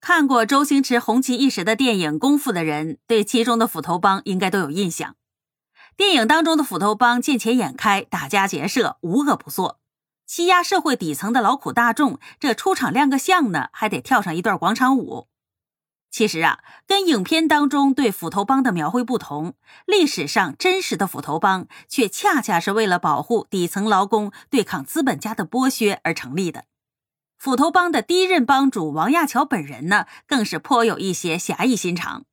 看过周星驰红极一时的电影《功夫》的人，对其中的斧头帮应该都有印象。电影当中的斧头帮见钱眼开，打家劫舍，无恶不作，欺压社会底层的劳苦大众。这出场亮个相呢，还得跳上一段广场舞。其实啊，跟影片当中对斧头帮的描绘不同，历史上真实的斧头帮却恰恰是为了保护底层劳工、对抗资本家的剥削而成立的。斧头帮的第一任帮主王亚樵本人呢，更是颇有一些侠义心肠。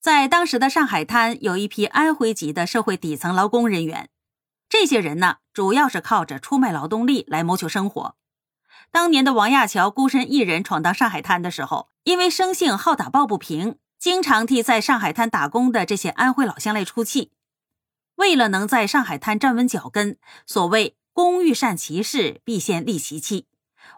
在当时的上海滩，有一批安徽籍的社会底层劳工人员。这些人呢，主要是靠着出卖劳动力来谋求生活。当年的王亚樵孤身一人闯荡上海滩的时候，因为生性好打抱不平，经常替在上海滩打工的这些安徽老乡来出气。为了能在上海滩站稳脚跟，所谓“工欲善其事，必先利其器”。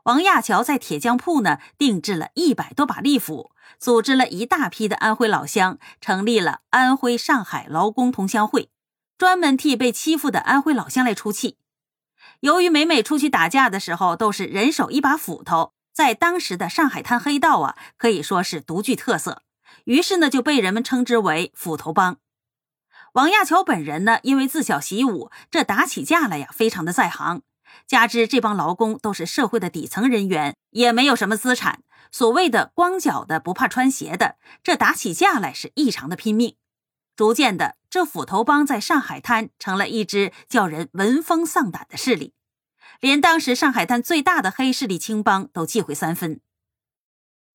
王亚樵在铁匠铺呢，定制了一百多把利斧，组织了一大批的安徽老乡，成立了安徽上海劳工同乡会，专门替被欺负的安徽老乡来出气。由于每每出去打架的时候都是人手一把斧头，在当时的上海滩黑道啊，可以说是独具特色，于是呢就被人们称之为斧头帮。王亚樵本人呢，因为自小习武，这打起架来呀，非常的在行。加之这帮劳工都是社会的底层人员，也没有什么资产。所谓的光脚的不怕穿鞋的，这打起架来是异常的拼命。逐渐的，这斧头帮在上海滩成了一支叫人闻风丧胆的势力，连当时上海滩最大的黑势力青帮都忌讳三分。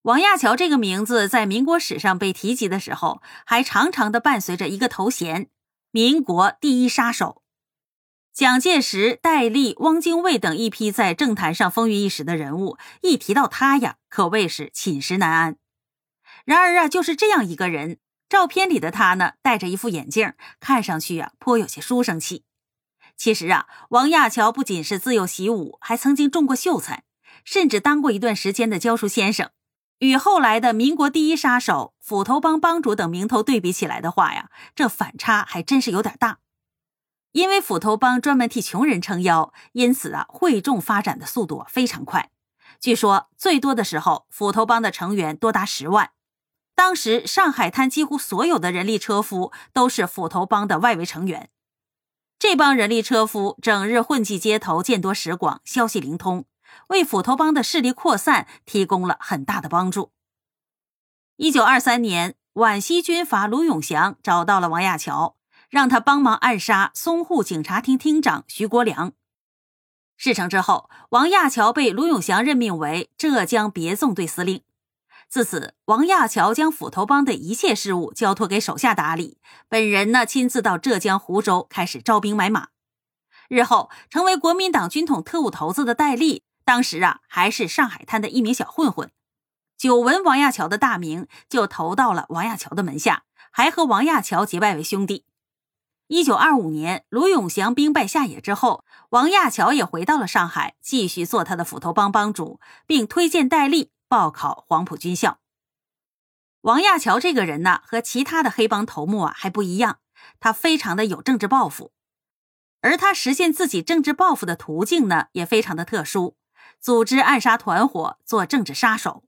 王亚樵这个名字在民国史上被提及的时候，还常常的伴随着一个头衔——民国第一杀手。蒋介石、戴笠、汪精卫等一批在政坛上风云一时的人物，一提到他呀，可谓是寝食难安。然而啊，就是这样一个人，照片里的他呢，戴着一副眼镜，看上去呀，颇有些书生气。其实啊，王亚樵不仅是自幼习武，还曾经中过秀才，甚至当过一段时间的教书先生。与后来的民国第一杀手、斧头帮帮主等名头对比起来的话呀，这反差还真是有点大。因为斧头帮专门替穷人撑腰，因此啊，会众发展的速度非常快。据说最多的时候，斧头帮的成员多达十万。当时上海滩几乎所有的人力车夫都是斧头帮的外围成员。这帮人力车夫整日混迹街头，见多识广，消息灵通，为斧头帮的势力扩散提供了很大的帮助。一九二三年，皖西军阀卢永祥找到了王亚樵。让他帮忙暗杀淞沪警察厅厅长徐国良。事成之后，王亚樵被卢永祥任命为浙江别纵队司令。自此，王亚樵将斧头帮的一切事务交托给手下打理，本人呢亲自到浙江湖州开始招兵买马。日后成为国民党军统特务头子的戴笠，当时啊还是上海滩的一名小混混。久闻王亚樵的大名，就投到了王亚樵的门下，还和王亚樵结拜为兄弟。一九二五年，卢永祥兵败下野之后，王亚樵也回到了上海，继续做他的斧头帮帮主，并推荐戴笠报考黄埔军校。王亚樵这个人呢，和其他的黑帮头目啊还不一样，他非常的有政治抱负，而他实现自己政治抱负的途径呢，也非常的特殊，组织暗杀团伙，做政治杀手。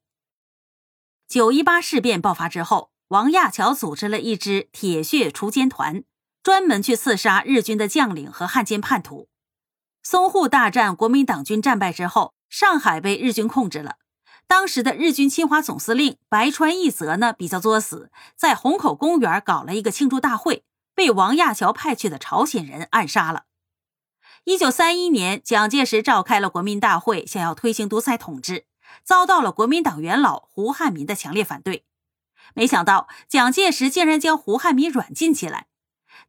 九一八事变爆发之后，王亚樵组织了一支铁血锄奸团。专门去刺杀日军的将领和汉奸叛徒。淞沪大战，国民党军战败之后，上海被日军控制了。当时的日军侵华总司令白川义则呢，比较作死，在虹口公园搞了一个庆祝大会，被王亚樵派去的朝鲜人暗杀了。一九三一年，蒋介石召开了国民大会，想要推行独裁统治，遭到了国民党元老胡汉民的强烈反对。没想到，蒋介石竟然将胡汉民软禁起来。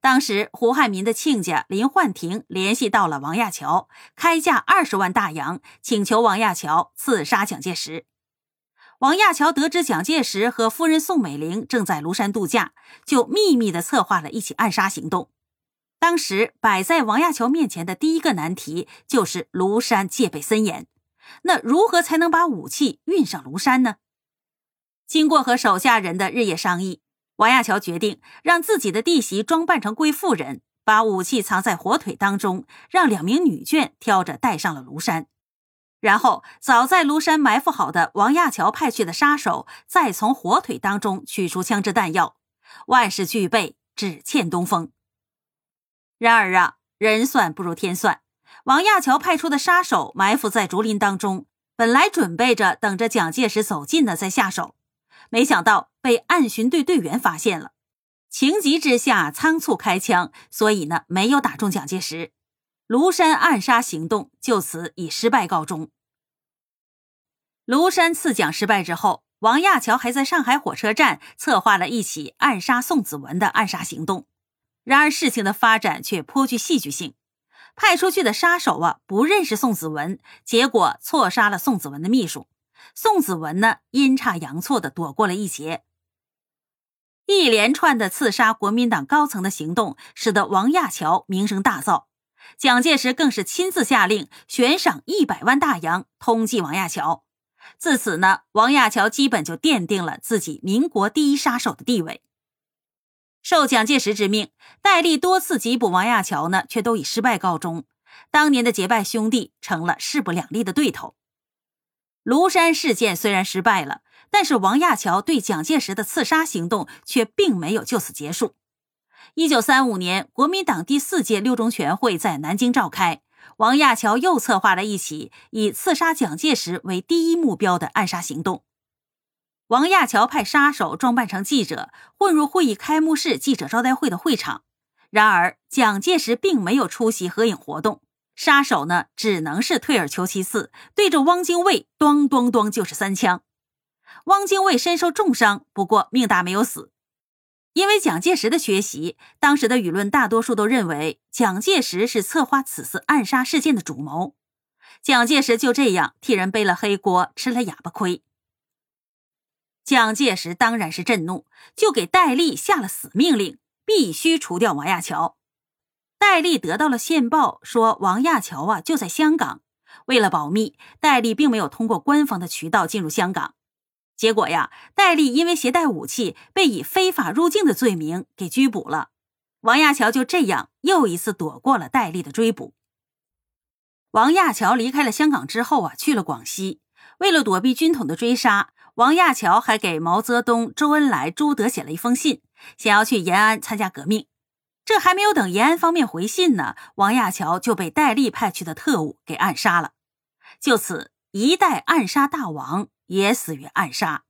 当时，胡汉民的亲家林焕廷联系到了王亚樵，开价二十万大洋，请求王亚樵刺杀蒋介石。王亚樵得知蒋介石和夫人宋美龄正在庐山度假，就秘密的策划了一起暗杀行动。当时摆在王亚樵面前的第一个难题就是庐山戒备森严，那如何才能把武器运上庐山呢？经过和手下人的日夜商议。王亚樵决定让自己的弟媳装扮成贵妇人，把武器藏在火腿当中，让两名女眷挑着带上了庐山。然后，早在庐山埋伏好的王亚樵派去的杀手，再从火腿当中取出枪支弹药，万事俱备，只欠东风。然而啊，人算不如天算，王亚樵派出的杀手埋伏在竹林当中，本来准备着等着蒋介石走近了再下手，没想到被暗巡队队员发现了，情急之下仓促开枪，所以呢，没有打中蒋介石。庐山暗杀行动就此以失败告终。庐山刺蒋失败之后，王亚樵还在上海火车站策划了一起暗杀宋子文的暗杀行动。然而事情的发展却颇具戏剧性，派出去的杀手啊不认识宋子文，结果错杀了宋子文的秘书。宋子文呢阴差阳错的躲过了一劫。一连串的刺杀国民党高层的行动，使得王亚樵名声大噪。蒋介石更是亲自下令悬赏一百万大洋通缉王亚樵。自此呢，王亚樵基本就奠定了自己民国第一杀手的地位。受蒋介石之命，戴笠多次缉捕王亚樵呢，却都以失败告终。当年的结拜兄弟成了势不两立的对头。庐山事件虽然失败了，但是王亚樵对蒋介石的刺杀行动却并没有就此结束。一九三五年，国民党第四届六中全会在南京召开，王亚樵又策划了一起以刺杀蒋介石为第一目标的暗杀行动。王亚樵派杀手装扮成记者，混入会议开幕式记者招待会的会场。然而，蒋介石并没有出席合影活动，杀手呢只能是退而求其次，对着汪精卫咚咚咚就是三枪。汪精卫身受重伤，不过命大没有死。因为蒋介石的缺席，当时的舆论大多数都认为蒋介石是策划此次暗杀事件的主谋。蒋介石就这样替人背了黑锅，吃了哑巴亏。蒋介石当然是震怒，就给戴笠下了死命令，必须除掉王亚樵。戴笠得到了线报，说王亚樵啊就在香港。为了保密，戴笠并没有通过官方的渠道进入香港。结果呀，戴笠因为携带武器，被以非法入境的罪名给拘捕了。王亚樵就这样又一次躲过了戴笠的追捕。王亚樵离开了香港之后啊，去了广西。为了躲避军统的追杀，王亚樵还给毛泽东、周恩来、朱德写了一封信，想要去延安参加革命。这还没有等延安方面回信呢，王亚樵就被戴笠派去的特务给暗杀了。就此，一代暗杀大王。也死于暗杀。